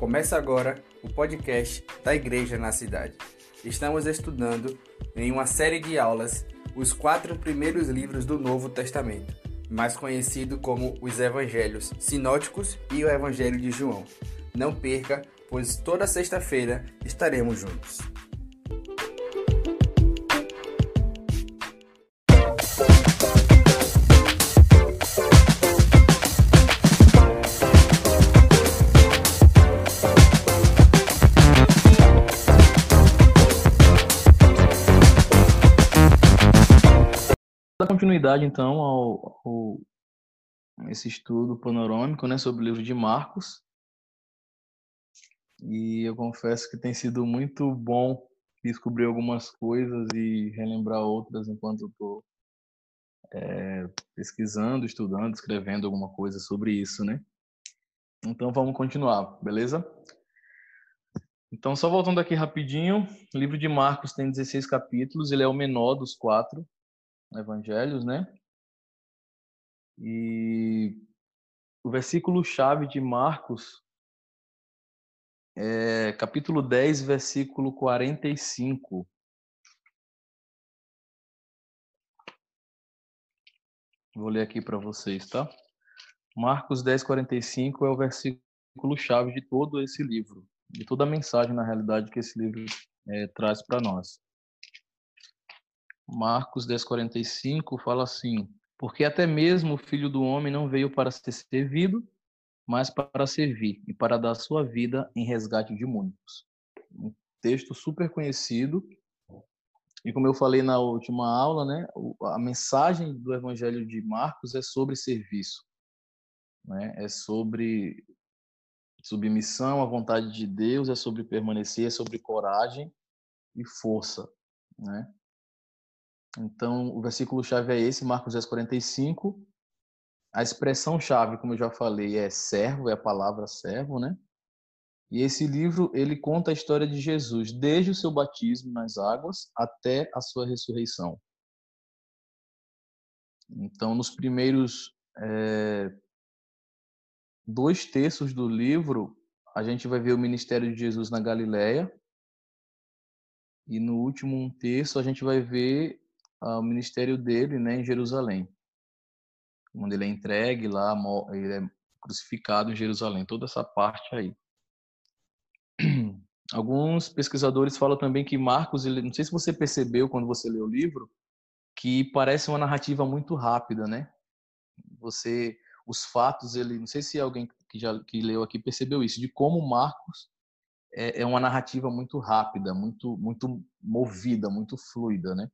Começa agora o podcast da Igreja na Cidade. Estamos estudando em uma série de aulas os quatro primeiros livros do Novo Testamento, mais conhecido como os Evangelhos Sinóticos e o Evangelho de João. Não perca, pois toda sexta-feira estaremos juntos. Continuidade, então, ao, ao esse estudo panorâmico né, sobre o livro de Marcos. E eu confesso que tem sido muito bom descobrir algumas coisas e relembrar outras enquanto estou é, pesquisando, estudando, escrevendo alguma coisa sobre isso, né? Então vamos continuar, beleza? Então, só voltando aqui rapidinho, o livro de Marcos tem 16 capítulos, ele é o menor dos quatro, evangelhos, né? E o versículo chave de Marcos é capítulo 10, versículo 45. Vou ler aqui para vocês, tá? Marcos 10, 45 é o versículo chave de todo esse livro, de toda a mensagem, na realidade, que esse livro é, traz para nós. Marcos 10:45 fala assim: Porque até mesmo o filho do homem não veio para ser servido, mas para servir e para dar sua vida em resgate de muitos. Um texto super conhecido. E como eu falei na última aula, né, a mensagem do Evangelho de Marcos é sobre serviço, né? É sobre submissão à vontade de Deus, é sobre permanecer, é sobre coragem e força, né? Então, o versículo-chave é esse, Marcos 10, 45. A expressão-chave, como eu já falei, é servo, é a palavra servo, né? E esse livro, ele conta a história de Jesus, desde o seu batismo nas águas até a sua ressurreição. Então, nos primeiros é, dois terços do livro, a gente vai ver o ministério de Jesus na Galileia. E no último terço, a gente vai ver o ministério dele né, em Jerusalém. Onde ele é entregue lá, ele é crucificado em Jerusalém, toda essa parte aí. Alguns pesquisadores falam também que Marcos, ele, não sei se você percebeu quando você leu o livro, que parece uma narrativa muito rápida, né? Você, os fatos, ele, não sei se alguém que já que leu aqui percebeu isso, de como Marcos é, é uma narrativa muito rápida, muito, muito movida, muito fluida, né?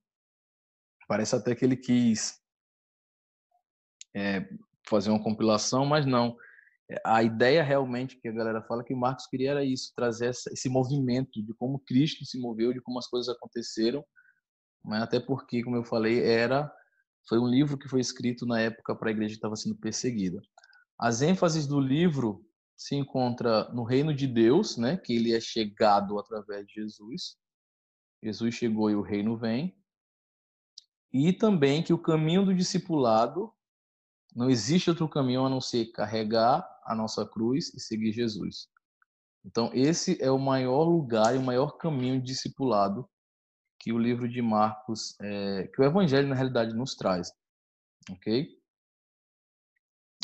Parece até que ele quis é, fazer uma compilação, mas não. A ideia realmente que a galera fala que Marcos queria era isso, trazer essa, esse movimento de como Cristo se moveu, de como as coisas aconteceram, mas até porque, como eu falei, era foi um livro que foi escrito na época para a igreja que estava sendo perseguida. As ênfases do livro se encontra no reino de Deus, né, que ele é chegado através de Jesus. Jesus chegou e o reino vem e também que o caminho do discipulado não existe outro caminho a não ser carregar a nossa cruz e seguir Jesus. Então, esse é o maior lugar e o maior caminho de discipulado que o livro de Marcos, é, que o Evangelho, na realidade, nos traz. Ok?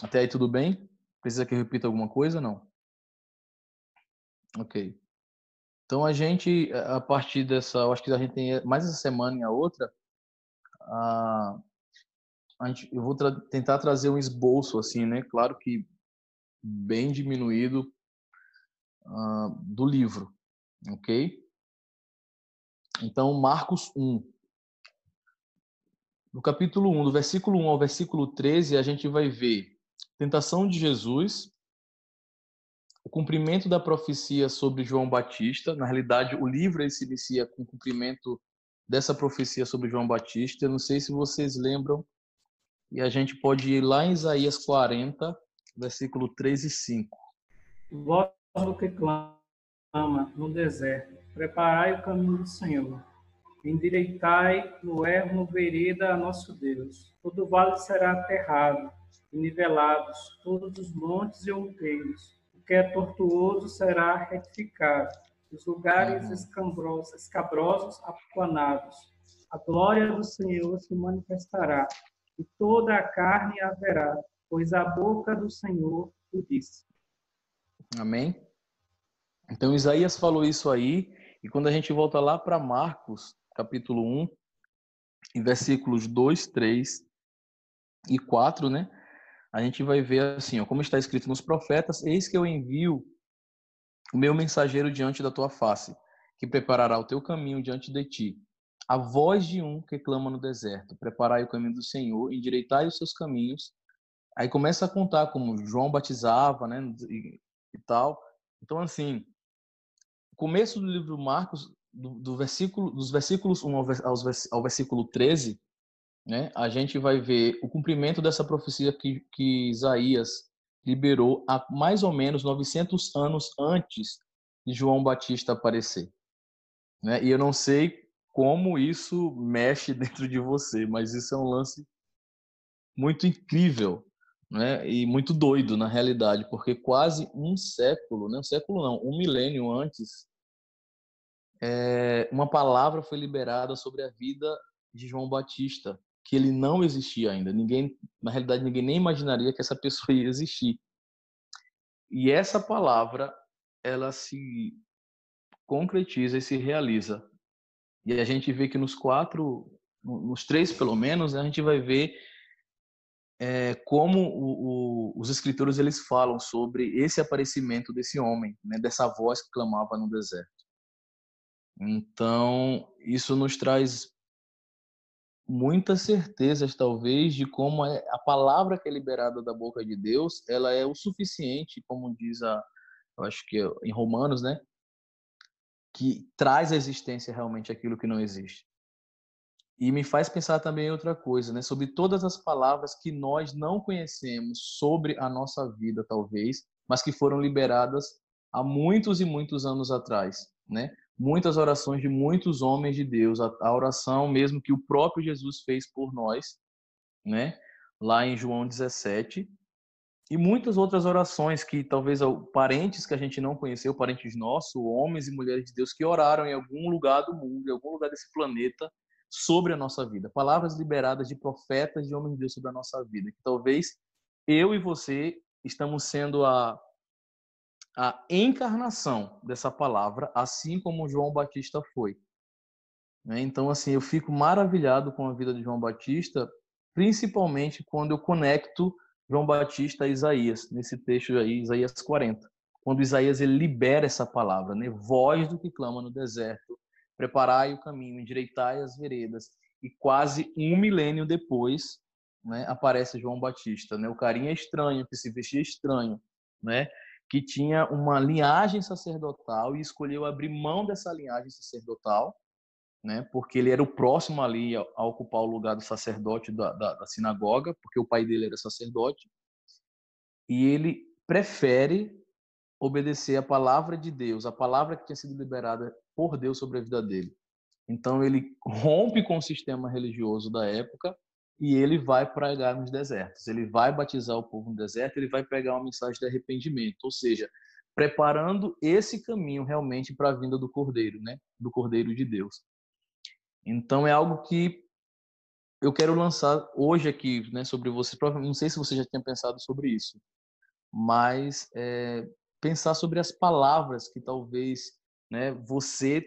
Até aí tudo bem? Precisa que eu repita alguma coisa? Não? Ok. Então, a gente, a partir dessa, acho que a gente tem mais essa semana e a outra, a, a gente, eu vou tra tentar trazer um esboço assim, né? Claro que bem diminuído uh, do livro, ok? Então, Marcos 1. No capítulo 1, do versículo 1 ao versículo 13, a gente vai ver tentação de Jesus, o cumprimento da profecia sobre João Batista. Na realidade, o livro se inicia com o cumprimento dessa profecia sobre João Batista. Eu não sei se vocês lembram, e a gente pode ir lá em Isaías 40, versículo 3 e 5. Voz do que clama no deserto, preparai o caminho do Senhor. Endireitai no ermo vereda a nosso Deus. Todo vale será aterrado, e nivelados todos os montes e outeiros. O que é tortuoso será retificado, os lugares escabrosos, escabrosos aplanados. A glória do Senhor se manifestará, e toda a carne haverá, pois a boca do Senhor o disse. Amém? Então Isaías falou isso aí, e quando a gente volta lá para Marcos, capítulo 1, em versículos 2, 3 e 4, né? A gente vai ver assim, ó, como está escrito nos profetas, eis que eu envio o meu mensageiro diante da tua face, que preparará o teu caminho diante de ti. A voz de um que clama no deserto, preparai o caminho do Senhor, endireitai os seus caminhos. Aí começa a contar como João batizava, né, e, e tal. Então assim, começo do livro Marcos, do, do versículo, dos versículos 1 ao, ao versículo 13, né, a gente vai ver o cumprimento dessa profecia que, que Isaías liberou há mais ou menos 900 anos antes de João Batista aparecer. Né? E eu não sei como isso mexe dentro de você, mas isso é um lance muito incrível né? e muito doido na realidade, porque quase um século, né? um século não, um milênio antes, é, uma palavra foi liberada sobre a vida de João Batista, que ele não existia ainda. Ninguém, na realidade, ninguém nem imaginaria que essa pessoa ia existir. E essa palavra, ela se concretiza e se realiza. E a gente vê que nos quatro, nos três pelo menos, a gente vai ver é, como o, o, os escritores eles falam sobre esse aparecimento desse homem, né, dessa voz que clamava no deserto. Então, isso nos traz muitas certezas, talvez, de como é, a palavra que é liberada da boca de Deus, ela é o suficiente, como diz a, eu acho que é em Romanos, né? Que traz à existência realmente aquilo que não existe. E me faz pensar também em outra coisa, né? Sobre todas as palavras que nós não conhecemos sobre a nossa vida, talvez, mas que foram liberadas há muitos e muitos anos atrás, né? Muitas orações de muitos homens de Deus, a, a oração mesmo que o próprio Jesus fez por nós, né? Lá em João 17, e muitas outras orações que talvez parentes que a gente não conheceu, parentes nossos, homens e mulheres de Deus que oraram em algum lugar do mundo, em algum lugar desse planeta sobre a nossa vida. Palavras liberadas de profetas e homens de Deus sobre a nossa vida, que talvez eu e você estamos sendo a a encarnação dessa palavra, assim como João Batista foi. Né? Então, assim, eu fico maravilhado com a vida de João Batista, principalmente quando eu conecto João Batista a Isaías, nesse texto aí, Isaías 40. Quando Isaías ele libera essa palavra, né? Voz do que clama no deserto, preparai o caminho, endireitai as veredas. E quase um milênio depois, né, aparece João Batista, né? O carinha estranho, que se vestia estranho, né? Que tinha uma linhagem sacerdotal e escolheu abrir mão dessa linhagem sacerdotal, né, porque ele era o próximo ali a, ocupar o lugar do sacerdote da, da, da, sinagoga, porque o pai dele era sacerdote, e ele prefere obedecer a palavra de Deus, a palavra que tinha sido liberada por Deus sobre a vida dele. Então ele rompe com o sistema religioso da época e ele vai pregar nos desertos. Ele vai batizar o povo no deserto, ele vai pregar uma mensagem de arrependimento, ou seja, preparando esse caminho realmente para a vinda do Cordeiro, né? Do Cordeiro de Deus. Então é algo que eu quero lançar hoje aqui, né, sobre você. Não sei se você já tinha pensado sobre isso, mas é, pensar sobre as palavras que talvez, né, você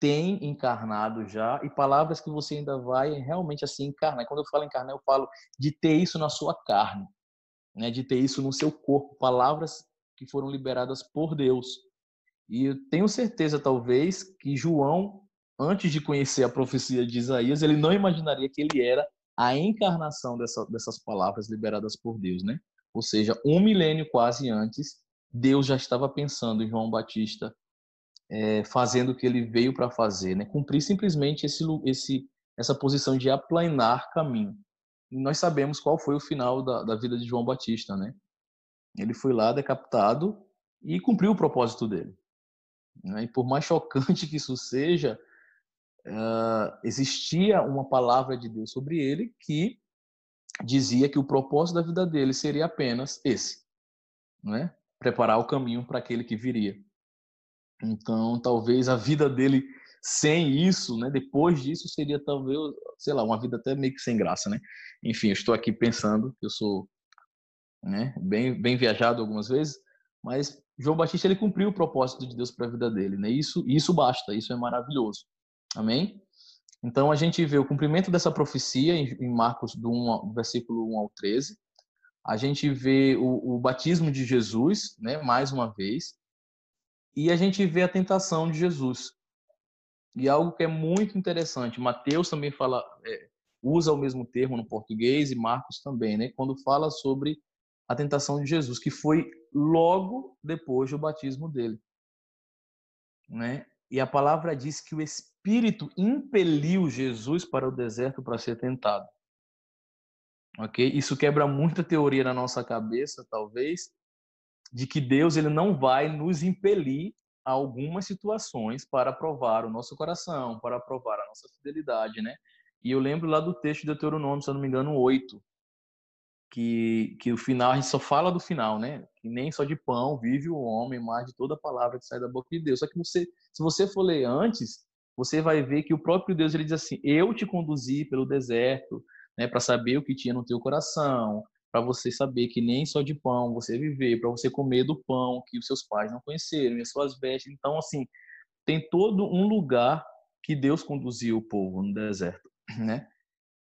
tem encarnado já e palavras que você ainda vai realmente assim encarnar. Quando eu falo encarnar, eu falo de ter isso na sua carne, né? De ter isso no seu corpo, palavras que foram liberadas por Deus. E eu tenho certeza talvez que João, antes de conhecer a profecia de Isaías, ele não imaginaria que ele era a encarnação dessa, dessas palavras liberadas por Deus, né? Ou seja, um milênio quase antes, Deus já estava pensando em João Batista é, fazendo o que ele veio para fazer, né? Cumprir simplesmente esse, esse, essa posição de aplanar caminho. E nós sabemos qual foi o final da, da vida de João Batista, né? Ele foi lá decapitado e cumpriu o propósito dele. Né? E por mais chocante que isso seja, uh, existia uma palavra de Deus sobre ele que dizia que o propósito da vida dele seria apenas esse, né? preparar o caminho para aquele que viria. Então, talvez a vida dele sem isso, né, depois disso, seria talvez, sei lá, uma vida até meio que sem graça, né? Enfim, eu estou aqui pensando, eu sou né, bem, bem viajado algumas vezes, mas João Batista ele cumpriu o propósito de Deus para a vida dele, né? Isso, isso basta, isso é maravilhoso. Amém? Então a gente vê o cumprimento dessa profecia em Marcos do 1, versículo 1 ao 13. A gente vê o, o batismo de Jesus, né, mais uma vez, e a gente vê a tentação de Jesus. E algo que é muito interessante, Mateus também fala, é, usa o mesmo termo no português e Marcos também, né? Quando fala sobre a tentação de Jesus, que foi logo depois do batismo dele, né? E a palavra diz que o Espírito impeliu Jesus para o deserto para ser tentado. Ok? Isso quebra muita teoria na nossa cabeça, talvez, de que Deus ele não vai nos impelir a algumas situações para provar o nosso coração, para provar a nossa fidelidade, né? E eu lembro lá do texto de Deuteronômio, se eu não me engano, 8, que, que o final, a gente só fala do final, né? Que nem só de pão vive o homem, mas de toda palavra que sai da boca de Deus. Só que você, se você for ler antes, você vai ver que o próprio Deus ele diz assim: Eu te conduzi pelo deserto, né, para saber o que tinha no teu coração, para você saber que nem só de pão você viver, para você comer do pão que os seus pais não conheceram e as suas vestes. Então, assim, tem todo um lugar que Deus conduziu o povo no deserto, né?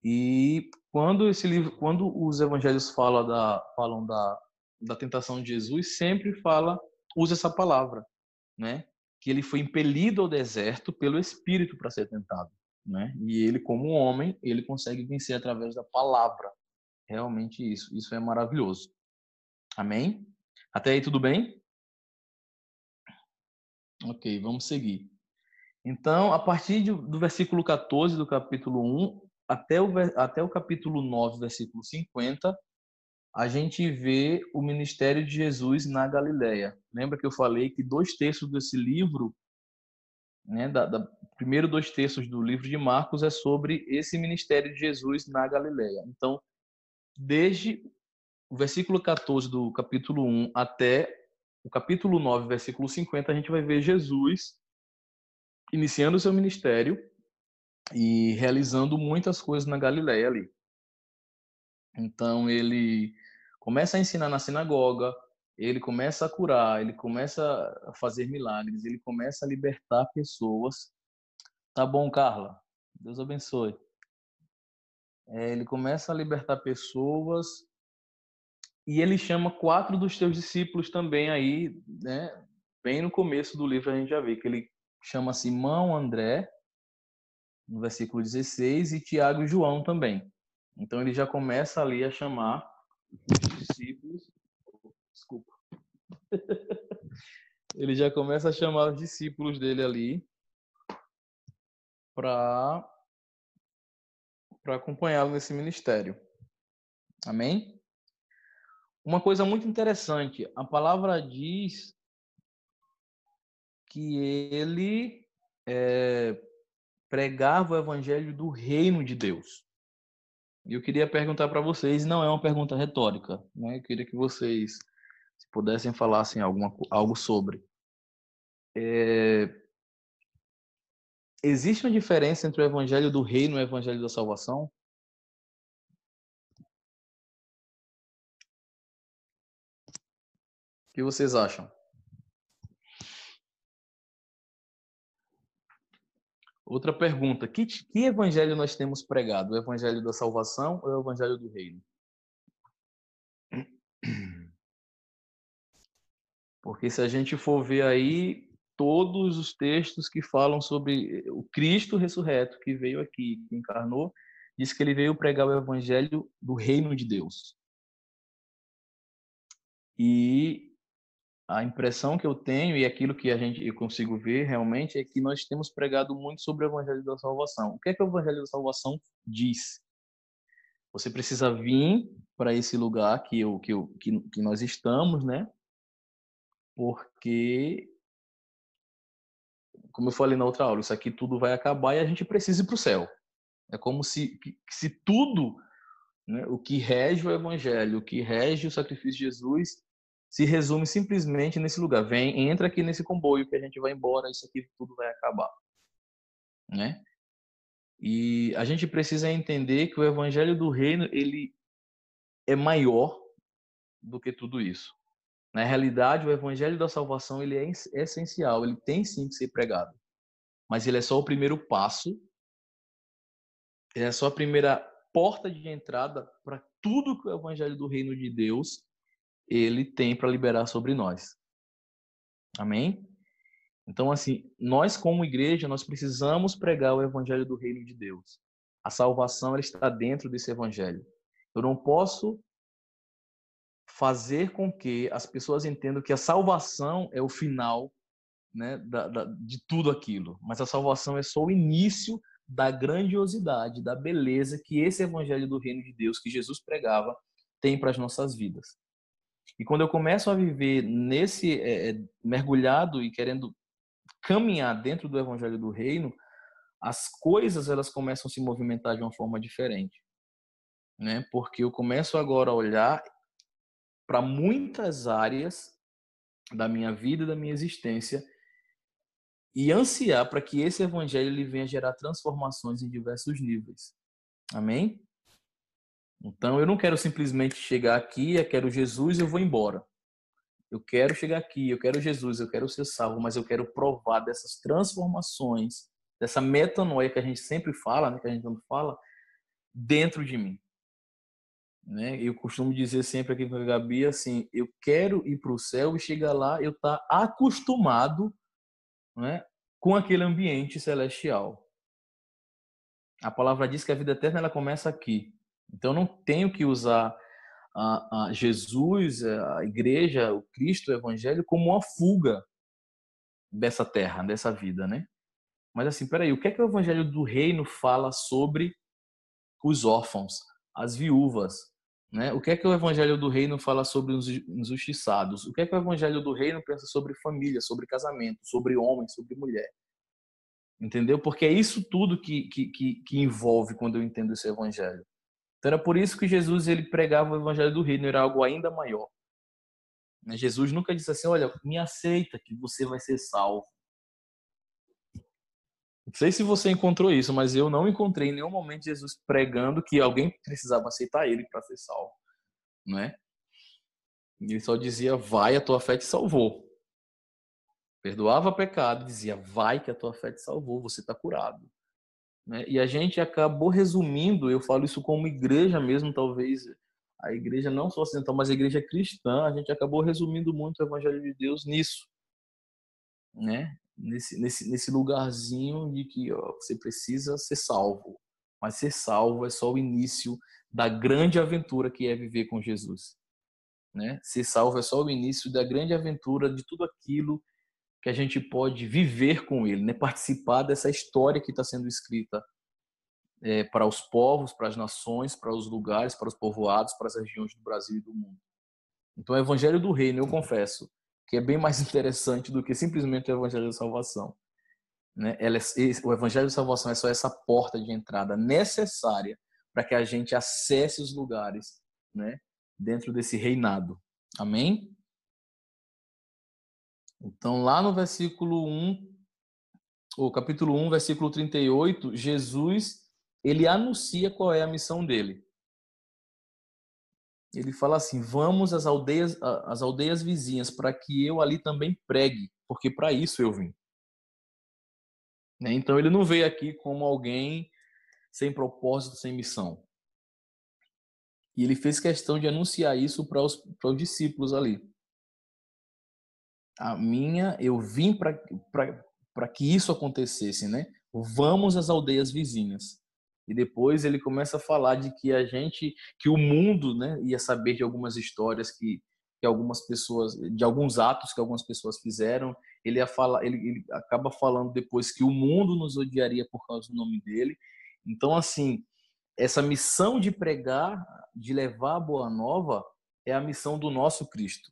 E quando esse livro, quando os evangelhos falam da, falam da, da tentação de Jesus, sempre fala, usa essa palavra, né? Que ele foi impelido ao deserto pelo Espírito para ser tentado, né? E ele, como homem, ele consegue vencer através da palavra. Realmente isso, isso é maravilhoso. Amém? Até aí tudo bem? Ok, vamos seguir. Então, a partir do versículo 14 do capítulo 1, até o, até o capítulo 9, versículo 50, a gente vê o ministério de Jesus na Galileia. Lembra que eu falei que dois terços desse livro, né, da, da, primeiro dois terços do livro de Marcos é sobre esse ministério de Jesus na Galileia. Então, desde o versículo 14 do capítulo 1 até o capítulo 9, versículo 50, a gente vai ver Jesus iniciando o seu ministério e realizando muitas coisas na Galileia ali. Então ele começa a ensinar na sinagoga, ele começa a curar, ele começa a fazer milagres, ele começa a libertar pessoas. Tá bom, Carla? Deus abençoe. É, ele começa a libertar pessoas e ele chama quatro dos seus discípulos também aí, né? Bem no começo do livro a gente já vê que ele chama Simão, André, no versículo 16, e Tiago e João também. Então ele já começa ali a chamar os discípulos. Desculpa. ele já começa a chamar os discípulos dele ali para para acompanhá-lo nesse ministério. Amém? Uma coisa muito interessante, a palavra diz que ele é, pregava o evangelho do reino de Deus. E eu queria perguntar para vocês, não é uma pergunta retórica, né? Eu queria que vocês, se pudessem, falassem alguma, algo sobre. É... Existe uma diferença entre o evangelho do reino e o evangelho da salvação? O que vocês acham? Outra pergunta: que, que evangelho nós temos pregado? O evangelho da salvação ou o evangelho do reino? Porque se a gente for ver aí todos os textos que falam sobre o Cristo ressurreto que veio aqui, que encarnou, diz que ele veio pregar o evangelho do reino de Deus. E a impressão que eu tenho e aquilo que a gente eu consigo ver realmente é que nós temos pregado muito sobre o evangelho da salvação. O que é que o evangelho da salvação diz? Você precisa vir para esse lugar que eu, que, eu, que, que nós estamos, né? Porque como eu falei na outra aula, isso aqui tudo vai acabar e a gente precisa ir para o céu. É como se, se tudo, né, o que rege o evangelho, o que rege o sacrifício de Jesus, se resume simplesmente nesse lugar. Vem, entra aqui nesse comboio que a gente vai embora, isso aqui tudo vai acabar. Né? E a gente precisa entender que o evangelho do reino, ele é maior do que tudo isso. Na realidade, o evangelho da salvação, ele é essencial, ele tem sim que ser pregado. Mas ele é só o primeiro passo, ele é só a primeira porta de entrada para tudo que o evangelho do reino de Deus ele tem para liberar sobre nós. Amém? Então, assim, nós como igreja, nós precisamos pregar o evangelho do reino de Deus. A salvação ela está dentro desse evangelho. Eu não posso fazer com que as pessoas entendam que a salvação é o final né, da, da, de tudo aquilo, mas a salvação é só o início da grandiosidade, da beleza que esse evangelho do reino de Deus que Jesus pregava tem para as nossas vidas. E quando eu começo a viver nesse é, é, mergulhado e querendo caminhar dentro do evangelho do reino, as coisas elas começam a se movimentar de uma forma diferente, né? Porque eu começo agora a olhar para muitas áreas da minha vida da minha existência e ansiar para que esse evangelho ele venha gerar transformações em diversos níveis. Amém? Então eu não quero simplesmente chegar aqui, eu quero Jesus, eu vou embora. Eu quero chegar aqui, eu quero Jesus, eu quero ser salvo, mas eu quero provar dessas transformações, dessa metanoia que a gente sempre fala, né, que a gente não fala, dentro de mim. Né? Eu costumo dizer sempre aqui com a Gabi assim: eu quero ir para o céu e chegar lá, eu tá acostumado né, com aquele ambiente celestial. A palavra diz que a vida eterna ela começa aqui. Então não tenho que usar a, a Jesus, a igreja, o Cristo, o Evangelho como uma fuga dessa terra, dessa vida, né? Mas assim, peraí, o que é que o Evangelho do Reino fala sobre os órfãos, as viúvas, né? O que é que o Evangelho do Reino fala sobre os injustiçados? O que é que o Evangelho do Reino pensa sobre família, sobre casamento, sobre homem, sobre mulher? Entendeu? Porque é isso tudo que, que, que, envolve quando eu entendo esse Evangelho. Então era por isso que Jesus ele pregava o evangelho do reino, era algo ainda maior. Né, Jesus nunca disse assim: Olha, me aceita que você vai ser salvo. Não sei se você encontrou isso, mas eu não encontrei em nenhum momento Jesus pregando que alguém precisava aceitar ele para ser salvo, não é? Ele só dizia: "Vai, a tua fé te salvou". Perdoava pecado, dizia: "Vai que a tua fé te salvou, você está curado". Né? E a gente acabou resumindo, eu falo isso como igreja mesmo, talvez a igreja não só ocidental, mas a igreja cristã, a gente acabou resumindo muito o evangelho de Deus nisso, né? Nesse, nesse, nesse lugarzinho de que ó, você precisa ser salvo, mas ser salvo é só o início da grande aventura que é viver com Jesus, né? Ser salvo é só o início da grande aventura de tudo aquilo que a gente pode viver com ele, né? participar dessa história que está sendo escrita é, para os povos, para as nações, para os lugares, para os povoados, para as regiões do Brasil e do mundo. Então, o Evangelho do Reino, eu confesso, que é bem mais interessante do que simplesmente o Evangelho da Salvação. Né? Ela é, o Evangelho da Salvação é só essa porta de entrada necessária para que a gente acesse os lugares né? dentro desse reinado. Amém? Então, lá no versículo 1, o capítulo 1, versículo 38, Jesus, ele anuncia qual é a missão dele. Ele fala assim: "Vamos às aldeias, às aldeias vizinhas, para que eu ali também pregue, porque para isso eu vim." Né? Então ele não veio aqui como alguém sem propósito, sem missão. E ele fez questão de anunciar isso para os, para os discípulos ali a minha, eu vim para que isso acontecesse, né? Vamos às aldeias vizinhas. E depois ele começa a falar de que a gente, que o mundo, né, ia saber de algumas histórias que, que algumas pessoas, de alguns atos que algumas pessoas fizeram. Ele ia falar, ele, ele acaba falando depois que o mundo nos odiaria por causa do nome dele. Então, assim, essa missão de pregar, de levar a boa nova, é a missão do nosso Cristo.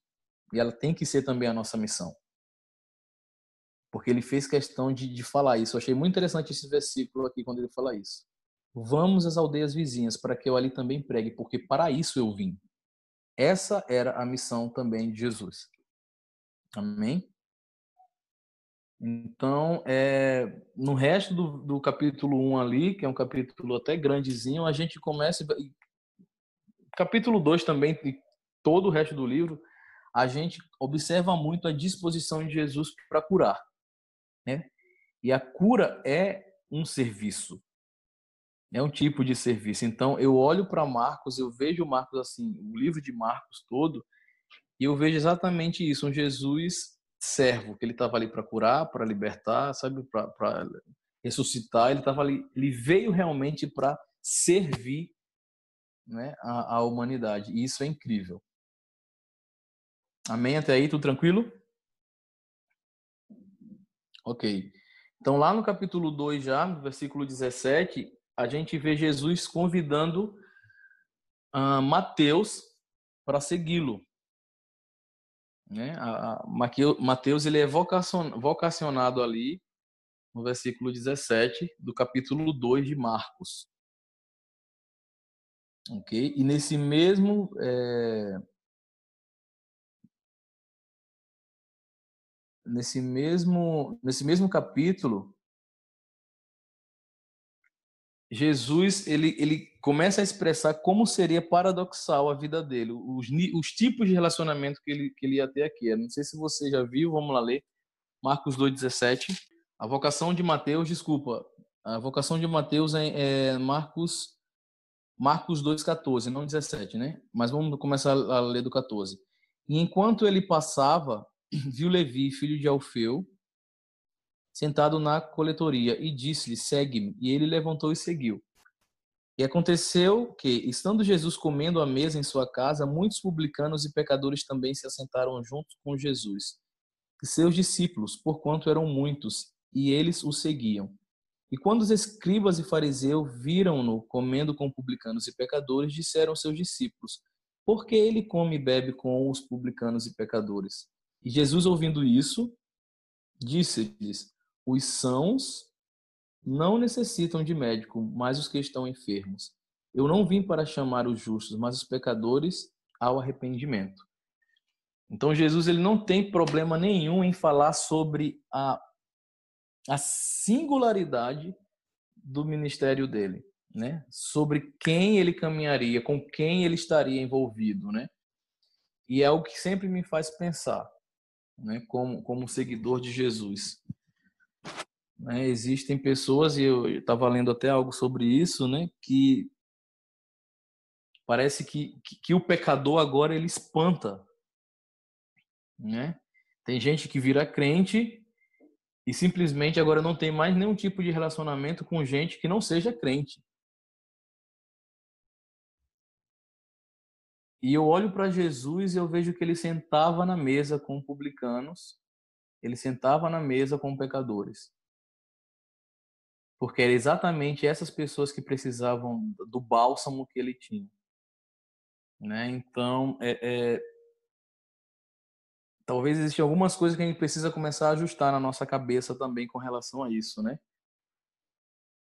E ela tem que ser também a nossa missão. Porque ele fez questão de, de falar isso. Eu achei muito interessante esse versículo aqui quando ele fala isso. Vamos às aldeias vizinhas para que eu ali também pregue, porque para isso eu vim. Essa era a missão também de Jesus. Amém? Então, é, no resto do, do capítulo 1 ali, que é um capítulo até grandezinho, a gente começa. Capítulo 2 também, e todo o resto do livro, a gente observa muito a disposição de Jesus para curar. Né? E a cura é um serviço. É um tipo de serviço. Então, eu olho para Marcos, eu vejo Marcos assim, o livro de Marcos todo, e eu vejo exatamente isso, um Jesus servo, que ele estava ali para curar, para libertar, sabe, para ressuscitar, ele estava ali, ele veio realmente para servir né, a, a humanidade. E isso é incrível. Amém? Até aí, tudo tranquilo? Ok. Então, lá no capítulo 2, já, no versículo 17, a gente vê Jesus convidando uh, Mateus para segui-lo. Né? Mateus ele é vocacionado ali no versículo 17 do capítulo 2 de Marcos. Ok? E nesse mesmo. É... Nesse mesmo, nesse mesmo capítulo, Jesus ele, ele começa a expressar como seria paradoxal a vida dele, os, os tipos de relacionamento que ele, que ele ia ter aqui. Eu não sei se você já viu, vamos lá ler. Marcos 2,17. A vocação de Mateus, desculpa, a vocação de Mateus é, é Marcos Marcos 2,14, não 17, né? Mas vamos começar a ler do 14. E enquanto ele passava, viu Levi, filho de Alfeu, sentado na coletoria, e disse-lhe: Segue-me. E ele levantou e seguiu. E aconteceu que, estando Jesus comendo à mesa em sua casa, muitos publicanos e pecadores também se assentaram juntos com Jesus, e seus discípulos, porquanto eram muitos, e eles o seguiam. E quando os escribas e fariseus viram-no comendo com publicanos e pecadores, disseram aos seus discípulos: Por que ele come e bebe com os publicanos e pecadores? E Jesus, ouvindo isso, disse-lhes: os sãos não necessitam de médico, mas os que estão enfermos. Eu não vim para chamar os justos, mas os pecadores ao arrependimento. Então Jesus ele não tem problema nenhum em falar sobre a, a singularidade do ministério dele, né? Sobre quem ele caminharia, com quem ele estaria envolvido, né? E é o que sempre me faz pensar, né? Como como seguidor de Jesus. Né? Existem pessoas, e eu estava lendo até algo sobre isso, né? que parece que, que, que, o pecador agora ele espanta. Né? Tem gente que vira crente e simplesmente agora não tem mais nenhum tipo de relacionamento com gente que não seja crente. E eu olho para Jesus e eu vejo que ele sentava na mesa com publicanos, ele sentava na mesa com pecadores porque era exatamente essas pessoas que precisavam do bálsamo que ele tinha. Né? Então, é, é... talvez existam algumas coisas que a gente precisa começar a ajustar na nossa cabeça também com relação a isso, né?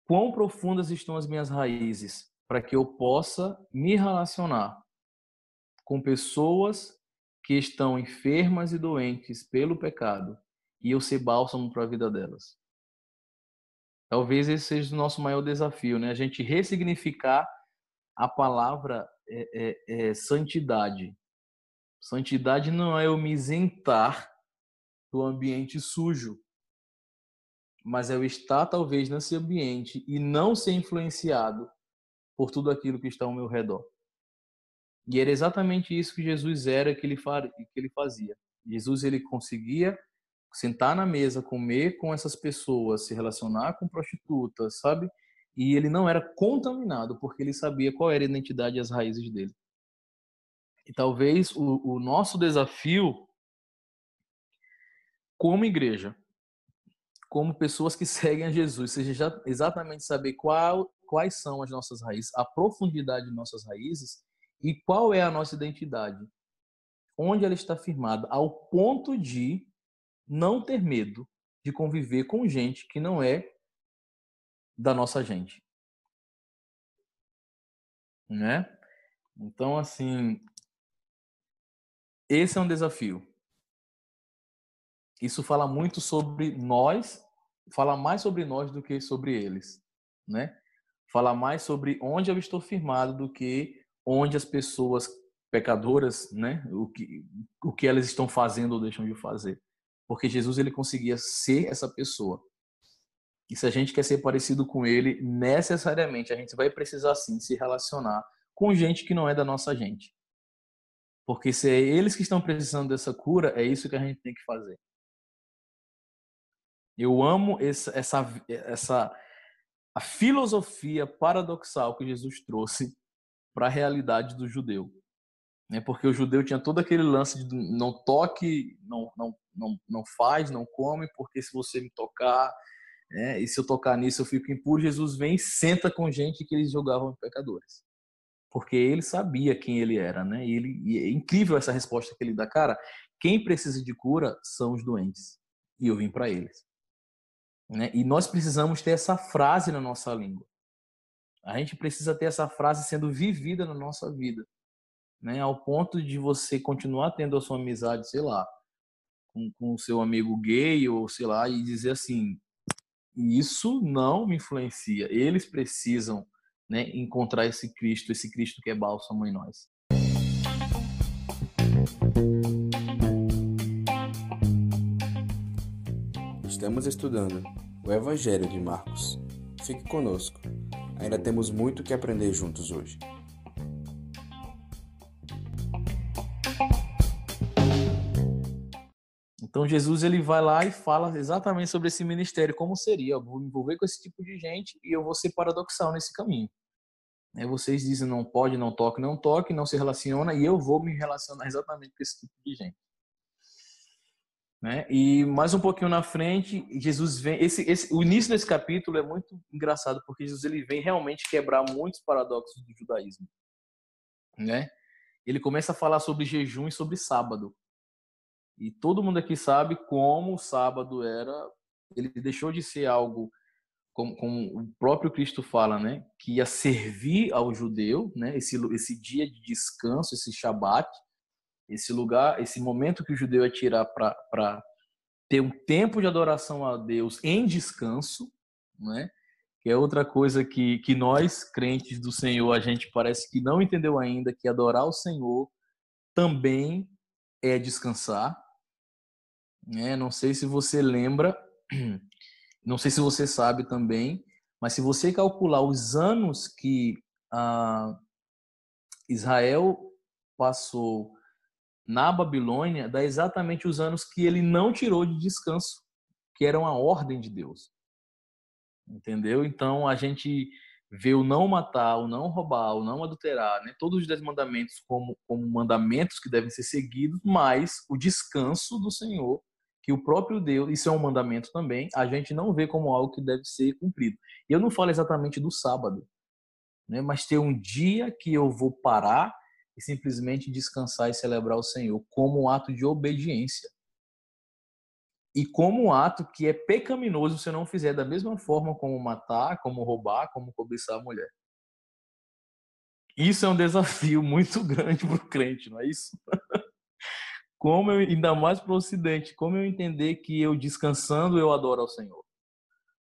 Quão profundas estão as minhas raízes para que eu possa me relacionar com pessoas que estão enfermas e doentes pelo pecado e eu ser bálsamo para a vida delas? Talvez esse seja o nosso maior desafio, né? A gente ressignificar a palavra é, é, é santidade. Santidade não é eu me isentar do ambiente sujo, mas é eu estar talvez nesse ambiente e não ser influenciado por tudo aquilo que está ao meu redor. E era exatamente isso que Jesus era que ele, que ele fazia. Jesus ele conseguia sentar na mesa, comer com essas pessoas, se relacionar com prostitutas, sabe? E ele não era contaminado, porque ele sabia qual era a identidade e as raízes dele. E talvez o, o nosso desafio, como igreja, como pessoas que seguem a Jesus, seja exatamente saber qual, quais são as nossas raízes, a profundidade de nossas raízes e qual é a nossa identidade. Onde ela está firmada, ao ponto de não ter medo de conviver com gente que não é da nossa gente. Né? Então, assim, Esse é um desafio. Isso fala muito sobre nós, fala mais sobre nós do que sobre eles, né? Fala mais sobre onde eu estou firmado do que onde as pessoas pecadoras, né? O que o que elas estão fazendo ou deixam de fazer. Porque Jesus ele conseguia ser essa pessoa. E se a gente quer ser parecido com ele, necessariamente a gente vai precisar sim se relacionar com gente que não é da nossa gente. Porque se é eles que estão precisando dessa cura, é isso que a gente tem que fazer. Eu amo essa, essa, essa a filosofia paradoxal que Jesus trouxe para a realidade do judeu. Né? Porque o judeu tinha todo aquele lance de não toque, não, não, não, não faz, não come, porque se você me tocar, né? e se eu tocar nisso eu fico impuro, Jesus vem e senta com gente que eles jogavam pecadores. Porque ele sabia quem ele era, né? E, ele, e é incrível essa resposta que ele dá. Cara, quem precisa de cura são os doentes. E eu vim para eles. Né? E nós precisamos ter essa frase na nossa língua. A gente precisa ter essa frase sendo vivida na nossa vida. Né? Ao ponto de você continuar tendo a sua amizade, sei lá, com o seu amigo gay ou sei lá, e dizer assim: isso não me influencia. Eles precisam né, encontrar esse Cristo, esse Cristo que é bálsamo em nós. Estamos estudando o Evangelho de Marcos. Fique conosco. Ainda temos muito que aprender juntos hoje. Então Jesus ele vai lá e fala exatamente sobre esse ministério, como seria. Eu vou me envolver com esse tipo de gente e eu vou ser paradoxal nesse caminho. Aí vocês dizem não pode, não toque, não toque, não se relaciona e eu vou me relacionar exatamente com esse tipo de gente. Né? E mais um pouquinho na frente, Jesus vem. Esse, esse, o início desse capítulo é muito engraçado porque Jesus ele vem realmente quebrar muitos paradoxos do judaísmo, né? Ele começa a falar sobre jejum e sobre sábado. E todo mundo aqui sabe como o sábado era, ele deixou de ser algo como, como, o próprio Cristo fala, né, que ia servir ao judeu, né, esse esse dia de descanso, esse Shabat, esse lugar, esse momento que o judeu ia tirar para ter um tempo de adoração a Deus em descanso, né? Que é outra coisa que, que nós, crentes do Senhor, a gente parece que não entendeu ainda, que adorar o Senhor também é descansar, né? Não sei se você lembra, não sei se você sabe também, mas se você calcular os anos que ah, Israel passou na Babilônia, dá exatamente os anos que ele não tirou de descanso, que eram a ordem de Deus. Entendeu? Então a gente vê o não matar, o não roubar, o não adulterar, né? todos os dez mandamentos como, como mandamentos que devem ser seguidos, mas o descanso do Senhor que o próprio Deus, isso é um mandamento também, a gente não vê como algo que deve ser cumprido. E eu não falo exatamente do sábado, né? mas ter um dia que eu vou parar e simplesmente descansar e celebrar o Senhor como um ato de obediência. E como um ato que é pecaminoso se eu não fizer da mesma forma como matar, como roubar, como cobiçar a mulher. Isso é um desafio muito grande para o crente, não é isso? Como eu, ainda mais para o Ocidente, como eu entender que eu descansando eu adoro ao Senhor?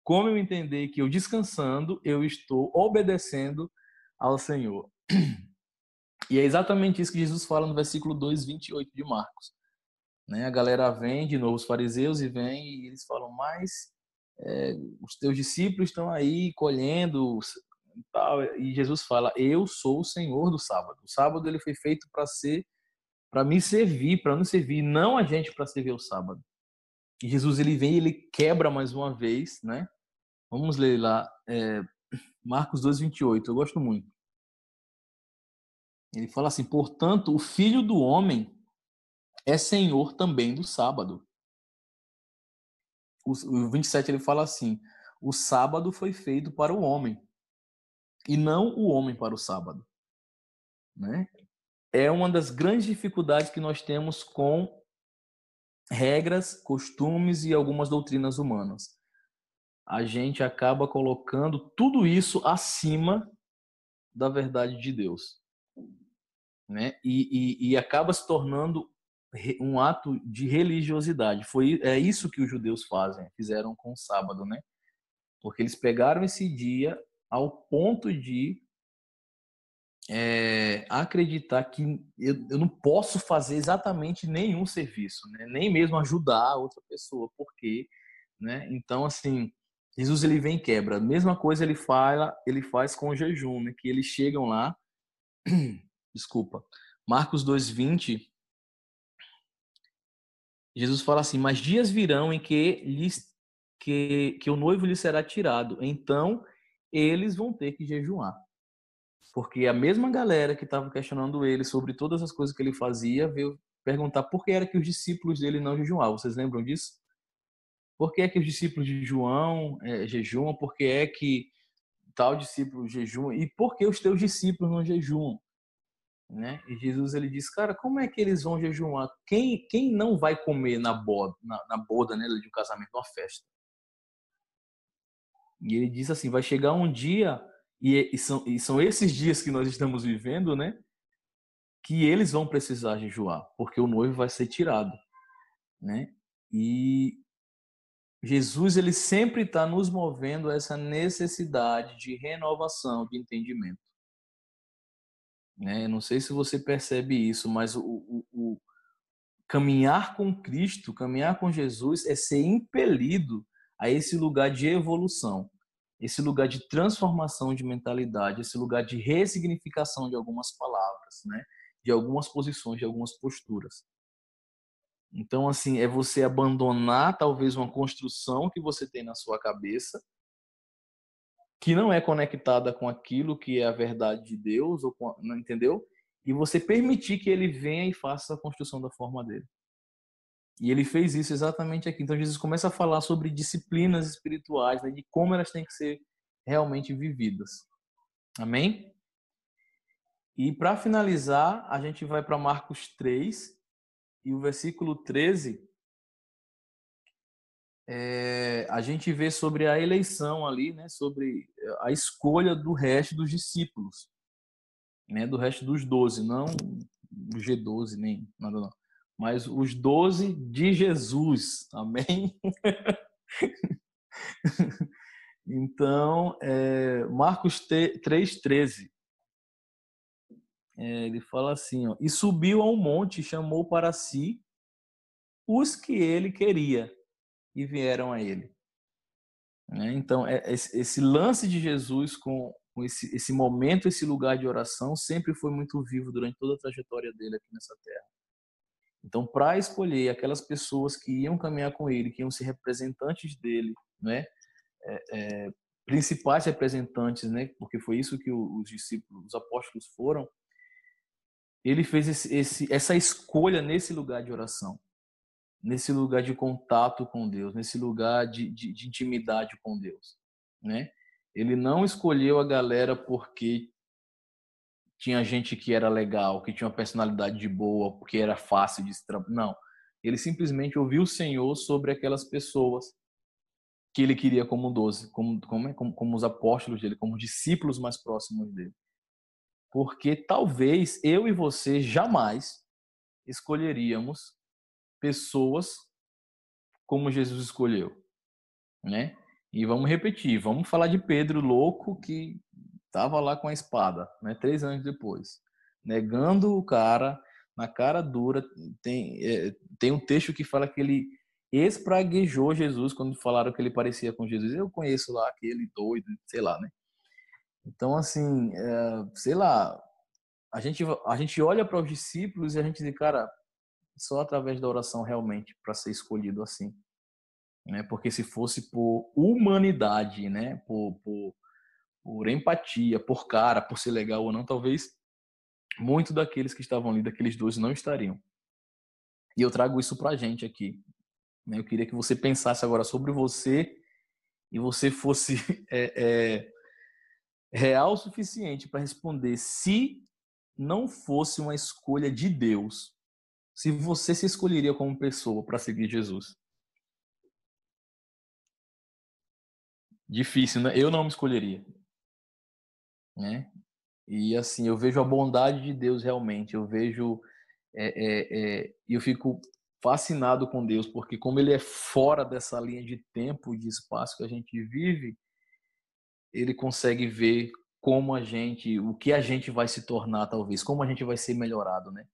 Como eu entender que eu descansando eu estou obedecendo ao Senhor? E é exatamente isso que Jesus fala no versículo 2, 28 de Marcos. Né? A galera vem, de novo, os fariseus, e vem e eles falam, mas é, os teus discípulos estão aí colhendo e tal. E Jesus fala, eu sou o Senhor do sábado. O sábado ele foi feito para ser para me servir, para nos servir, não a gente para servir o sábado. E Jesus ele vem e ele quebra mais uma vez, né? Vamos ler lá, é, Marcos 2, 28, eu gosto muito. Ele fala assim: portanto, o filho do homem é senhor também do sábado. O 27 ele fala assim: o sábado foi feito para o homem e não o homem para o sábado. Né? É uma das grandes dificuldades que nós temos com regras, costumes e algumas doutrinas humanas. A gente acaba colocando tudo isso acima da verdade de Deus. Né? E, e, e acaba se tornando um ato de religiosidade. Foi é isso que os judeus fazem, fizeram com o sábado, né? Porque eles pegaram esse dia ao ponto de é, acreditar que eu, eu, não posso fazer exatamente nenhum serviço, né? nem mesmo ajudar outra pessoa, porque, né? Então, assim, Jesus ele vem e quebra. Mesma coisa ele fala, ele faz com o jejum, né? Que eles chegam lá, desculpa, Marcos 2:20, Jesus fala assim: "Mas dias virão em que lhes que, que o noivo lhe será tirado, então eles vão ter que jejuar." Porque a mesma galera que estava questionando ele sobre todas as coisas que ele fazia veio perguntar por que era que os discípulos dele não jejuavam. Vocês lembram disso? Por que é que os discípulos de João é, jejuam? Por que é que tal discípulo jejua? E por que os teus discípulos não jejuam? Né? E Jesus ele diz, cara, como é que eles vão jejuar? Quem, quem não vai comer na boda, na, na boda né, de um casamento, numa festa? E ele diz assim, vai chegar um dia e, e, são, e são esses dias que nós estamos vivendo, né? Que eles vão precisar jejuar, porque o noivo vai ser tirado, né? E Jesus ele sempre está nos movendo a essa necessidade de renovação, de entendimento. Né? Não sei se você percebe isso, mas o, o, o caminhar com Cristo, caminhar com Jesus, é ser impelido a esse lugar de evolução esse lugar de transformação de mentalidade, esse lugar de ressignificação de algumas palavras, né? De algumas posições, de algumas posturas. Então, assim, é você abandonar talvez uma construção que você tem na sua cabeça, que não é conectada com aquilo que é a verdade de Deus, ou com, entendeu? E você permitir que ele venha e faça a construção da forma dele. E ele fez isso exatamente aqui. Então Jesus começa a falar sobre disciplinas espirituais, né, de como elas têm que ser realmente vividas. Amém? E para finalizar, a gente vai para Marcos 3 e o versículo 13. É, a gente vê sobre a eleição ali, né, sobre a escolha do resto dos discípulos, né, do resto dos doze, não o G12 nem nada não mas os doze de Jesus. Amém? então, é, Marcos 3,13. É, ele fala assim: ó, E subiu a um monte e chamou para si os que ele queria e vieram a ele. Né? Então, é, esse lance de Jesus com, com esse, esse momento, esse lugar de oração, sempre foi muito vivo durante toda a trajetória dele aqui nessa terra. Então, para escolher aquelas pessoas que iam caminhar com ele, que iam ser representantes dele, né? É, é, principais representantes, né? Porque foi isso que os discípulos, os apóstolos foram. Ele fez esse, esse, essa escolha nesse lugar de oração, nesse lugar de contato com Deus, nesse lugar de, de, de intimidade com Deus, né? Ele não escolheu a galera porque tinha gente que era legal, que tinha uma personalidade de boa, porque era fácil de Não. Ele simplesmente ouviu o Senhor sobre aquelas pessoas que ele queria como doze, como, como, como, como os apóstolos dele, como discípulos mais próximos dele. Porque talvez eu e você jamais escolheríamos pessoas como Jesus escolheu, né? E vamos repetir, vamos falar de Pedro louco que Tava lá com a espada, né? Três anos depois, negando o cara na cara dura. Tem é, tem um texto que fala que ele espraguejou Jesus quando falaram que ele parecia com Jesus. Eu conheço lá aquele doido, sei lá, né? Então assim, é, sei lá, a gente a gente olha para os discípulos e a gente diz, cara, só através da oração realmente para ser escolhido assim, né? Porque se fosse por humanidade, né? Por, por por empatia, por cara, por ser legal ou não, talvez muito daqueles que estavam ali, daqueles dois, não estariam. E eu trago isso para a gente aqui. Né? Eu queria que você pensasse agora sobre você e você fosse é, é, real o suficiente para responder se não fosse uma escolha de Deus, se você se escolheria como pessoa para seguir Jesus. Difícil, né? Eu não me escolheria né? E assim, eu vejo a bondade de Deus realmente, eu vejo é, é, é, eu fico fascinado com Deus, porque como ele é fora dessa linha de tempo e de espaço que a gente vive, ele consegue ver como a gente, o que a gente vai se tornar talvez, como a gente vai ser melhorado, né?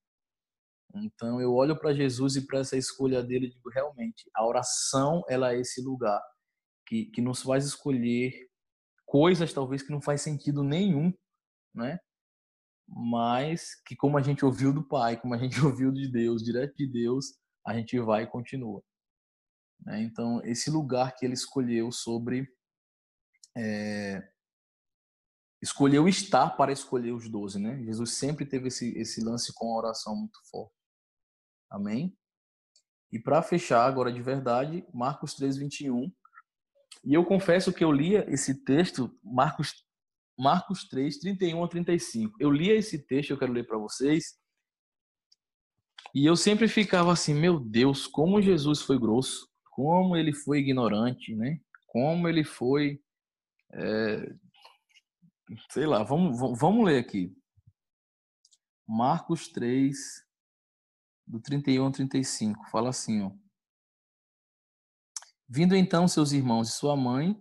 Então eu olho para Jesus e para essa escolha dele e digo realmente, a oração ela é esse lugar que, que nos faz escolher coisas talvez que não faz sentido nenhum, né? Mas que como a gente ouviu do Pai, como a gente ouviu de Deus, direto de Deus, a gente vai e continua. Né? Então esse lugar que ele escolheu sobre é, escolheu estar para escolher os doze, né? Jesus sempre teve esse, esse lance com a oração muito forte. Amém? E para fechar agora de verdade, Marcos 3, 21. E eu confesso que eu lia esse texto, Marcos, Marcos 3, 31 a 35. Eu lia esse texto, eu quero ler para vocês. E eu sempre ficava assim, meu Deus, como Jesus foi grosso, como ele foi ignorante, né? Como ele foi. É... Sei lá, vamos, vamos ler aqui. Marcos 3, do 31 ao 35, fala assim, ó. Vindo então seus irmãos e sua mãe,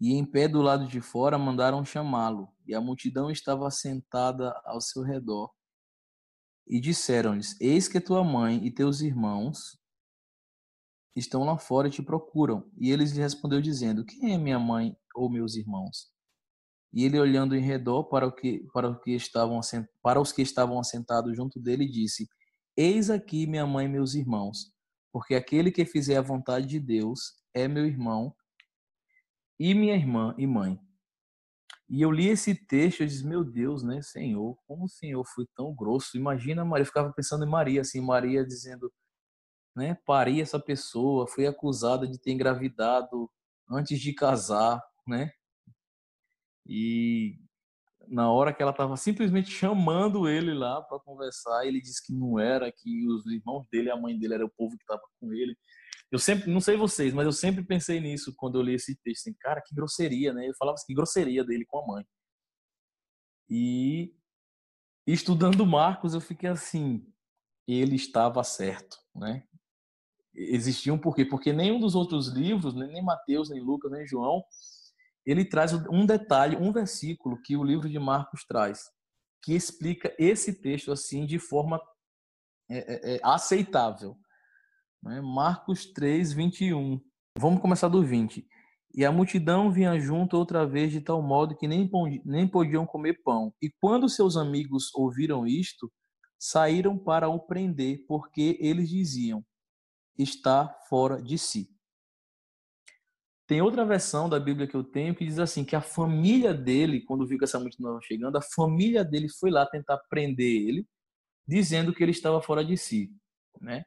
e em pé do lado de fora mandaram chamá-lo, e a multidão estava sentada ao seu redor. E disseram-lhes: Eis que tua mãe e teus irmãos estão lá fora e te procuram. E eles lhe respondeu dizendo: Quem é minha mãe ou meus irmãos? E ele olhando em redor para, o que, para, o que estavam, para os que estavam assentados junto dele, disse: Eis aqui minha mãe e meus irmãos, porque aquele que fizer a vontade de Deus é meu irmão e minha irmã e mãe. E eu li esse texto e disse: Meu Deus, né, Senhor, como o Senhor foi tão grosso. Imagina Maria, eu ficava pensando em Maria, assim, Maria dizendo, né, pari essa pessoa, foi acusada de ter engravidado antes de casar, né? E na hora que ela estava simplesmente chamando ele lá para conversar, ele disse que não era, que os irmãos dele a mãe dele era o povo que estava com ele. Eu sempre, não sei vocês, mas eu sempre pensei nisso quando eu li esse texto. Assim, cara, que grosseria, né? Ele falava assim, que grosseria dele com a mãe. E estudando Marcos, eu fiquei assim, ele estava certo, né? Existia um porquê, porque nenhum dos outros livros, nem Mateus, nem Lucas, nem João, ele traz um detalhe, um versículo que o livro de Marcos traz, que explica esse texto assim de forma é, é, é aceitável. Né? Marcos 3, 21. Vamos começar do 20. E a multidão vinha junto outra vez de tal modo que nem, nem podiam comer pão. E quando seus amigos ouviram isto, saíram para o prender, porque eles diziam: está fora de si. Tem outra versão da Bíblia que eu tenho que diz assim que a família dele, quando viu que essa multidão chegando, a família dele foi lá tentar prender ele, dizendo que ele estava fora de si, né?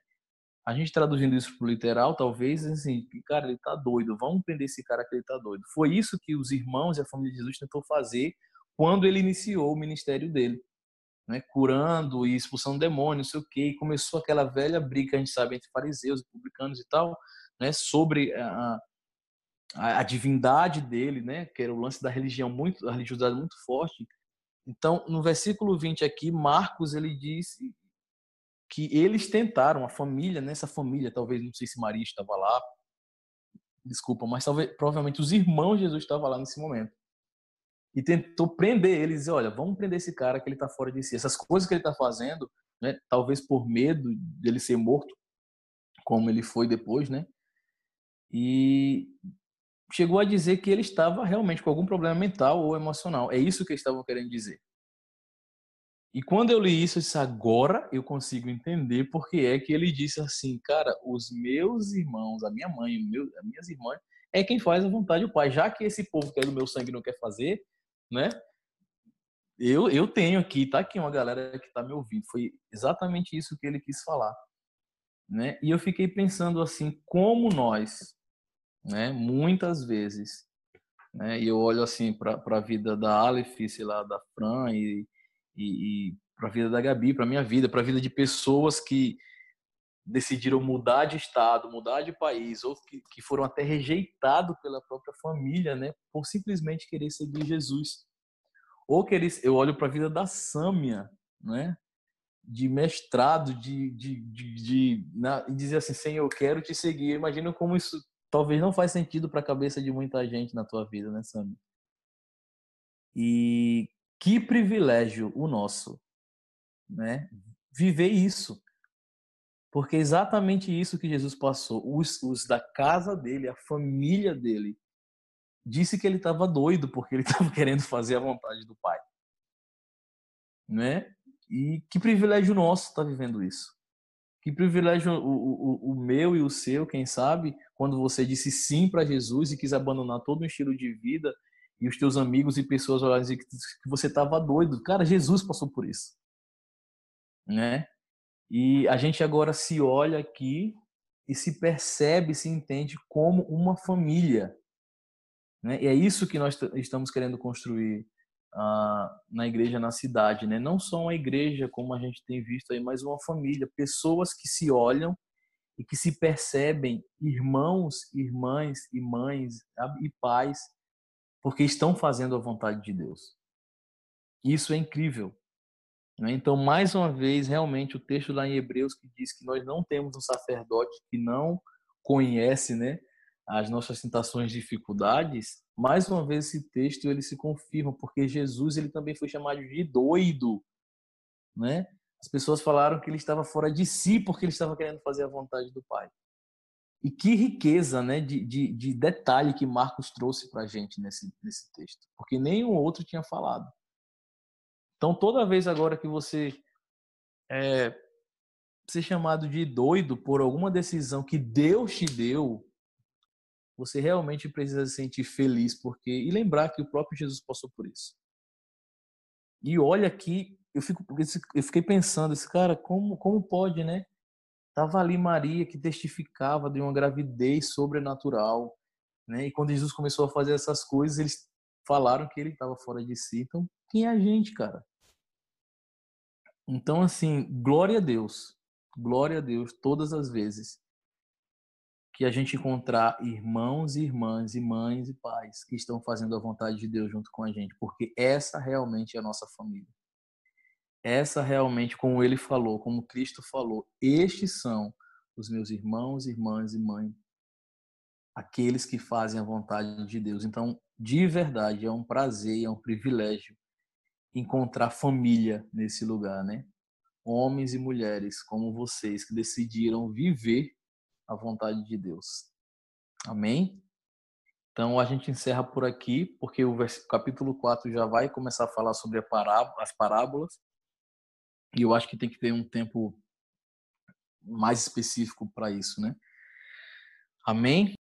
A gente traduzindo isso para o literal, talvez assim, cara, ele está doido, vamos prender esse cara que ele está doido. Foi isso que os irmãos e a família de Jesus tentou fazer quando ele iniciou o ministério dele, né? Curando e expulsando demônios, não sei o quê, e começou aquela velha briga a gente sabe entre fariseus e publicanos e tal, né? Sobre a a, divindade dele, né, que era o lance da religião muito, religiosidade muito forte. Então, no versículo 20 aqui, Marcos ele diz que eles tentaram, a família, nessa família, talvez não sei se Maria estava lá, desculpa, mas talvez provavelmente os irmãos de Jesus estavam lá nesse momento. E tentou prender eles, dizer, olha, vamos prender esse cara que ele está fora de si. Essas coisas que ele está fazendo, né, talvez por medo dele ser morto, como ele foi depois, né? E chegou a dizer que ele estava realmente com algum problema mental ou emocional. É isso que eles estavam querendo dizer. E quando eu li isso, eu disse, agora eu consigo entender porque é que ele disse assim, cara, os meus irmãos, a minha mãe, meu, as minhas irmãs, é quem faz a vontade do Pai. Já que esse povo que é do meu sangue não quer fazer, né? Eu, eu tenho aqui, tá aqui uma galera que tá me ouvindo. Foi exatamente isso que ele quis falar. Né? E eu fiquei pensando assim, como nós, né? Muitas vezes, né? E eu olho assim para a vida da Aleph, sei lá, da Fran e, e, e para a vida da Gabi, para minha vida, para a vida de pessoas que decidiram mudar de estado, mudar de país, ou que, que foram até rejeitados pela própria família, né? Por simplesmente querer seguir Jesus. Ou querer, eu olho para a vida da Sâmia, né? de mestrado, de, de, de, de na, dizer assim, Senhor, eu quero te seguir. Imagina como isso talvez não faz sentido para a cabeça de muita gente na tua vida, né, Sammy? E que privilégio o nosso, né? Viver isso. Porque é exatamente isso que Jesus passou. Os, os da casa dele, a família dele, disse que ele estava doido porque ele estava querendo fazer a vontade do Pai. Né? E que privilégio nosso estar tá vivendo isso. Que privilégio o, o, o meu e o seu, quem sabe, quando você disse sim para Jesus e quis abandonar todo um estilo de vida e os teus amigos e pessoas olharem que você estava doido. Cara, Jesus passou por isso. Né? E a gente agora se olha aqui e se percebe, se entende como uma família. Né? E é isso que nós estamos querendo construir uh, na igreja na cidade, né? Não só uma igreja como a gente tem visto aí, mas uma família, pessoas que se olham e que se percebem irmãos, irmãs e mães e pais, porque estão fazendo a vontade de Deus. Isso é incrível. Né? Então, mais uma vez, realmente, o texto lá em Hebreus que diz que nós não temos um sacerdote que não conhece né, as nossas tentações e dificuldades, mais uma vez esse texto ele se confirma, porque Jesus ele também foi chamado de doido, né? As pessoas falaram que ele estava fora de si porque ele estava querendo fazer a vontade do Pai. E que riqueza né, de, de, de detalhe que Marcos trouxe para a gente nesse, nesse texto, porque nenhum outro tinha falado. Então, toda vez agora que você é, ser chamado de doido por alguma decisão que Deus te deu, você realmente precisa se sentir feliz porque e lembrar que o próprio Jesus passou por isso. E olha aqui, eu fico eu fiquei pensando, esse cara, como como pode, né? Tava ali Maria que testificava de uma gravidez sobrenatural, né? E quando Jesus começou a fazer essas coisas, eles falaram que ele estava fora de si. Então, quem é a gente, cara? Então, assim, glória a Deus. Glória a Deus todas as vezes que a gente encontrar irmãos e irmãs e mães e pais que estão fazendo a vontade de Deus junto com a gente, porque essa realmente é a nossa família. Essa realmente, como ele falou, como Cristo falou, estes são os meus irmãos, irmãs e mães, aqueles que fazem a vontade de Deus. Então, de verdade, é um prazer, é um privilégio encontrar família nesse lugar, né? Homens e mulheres como vocês que decidiram viver a vontade de Deus. Amém? Então a gente encerra por aqui, porque o capítulo 4 já vai começar a falar sobre as parábolas. E eu acho que tem que ter um tempo mais específico para isso, né? Amém?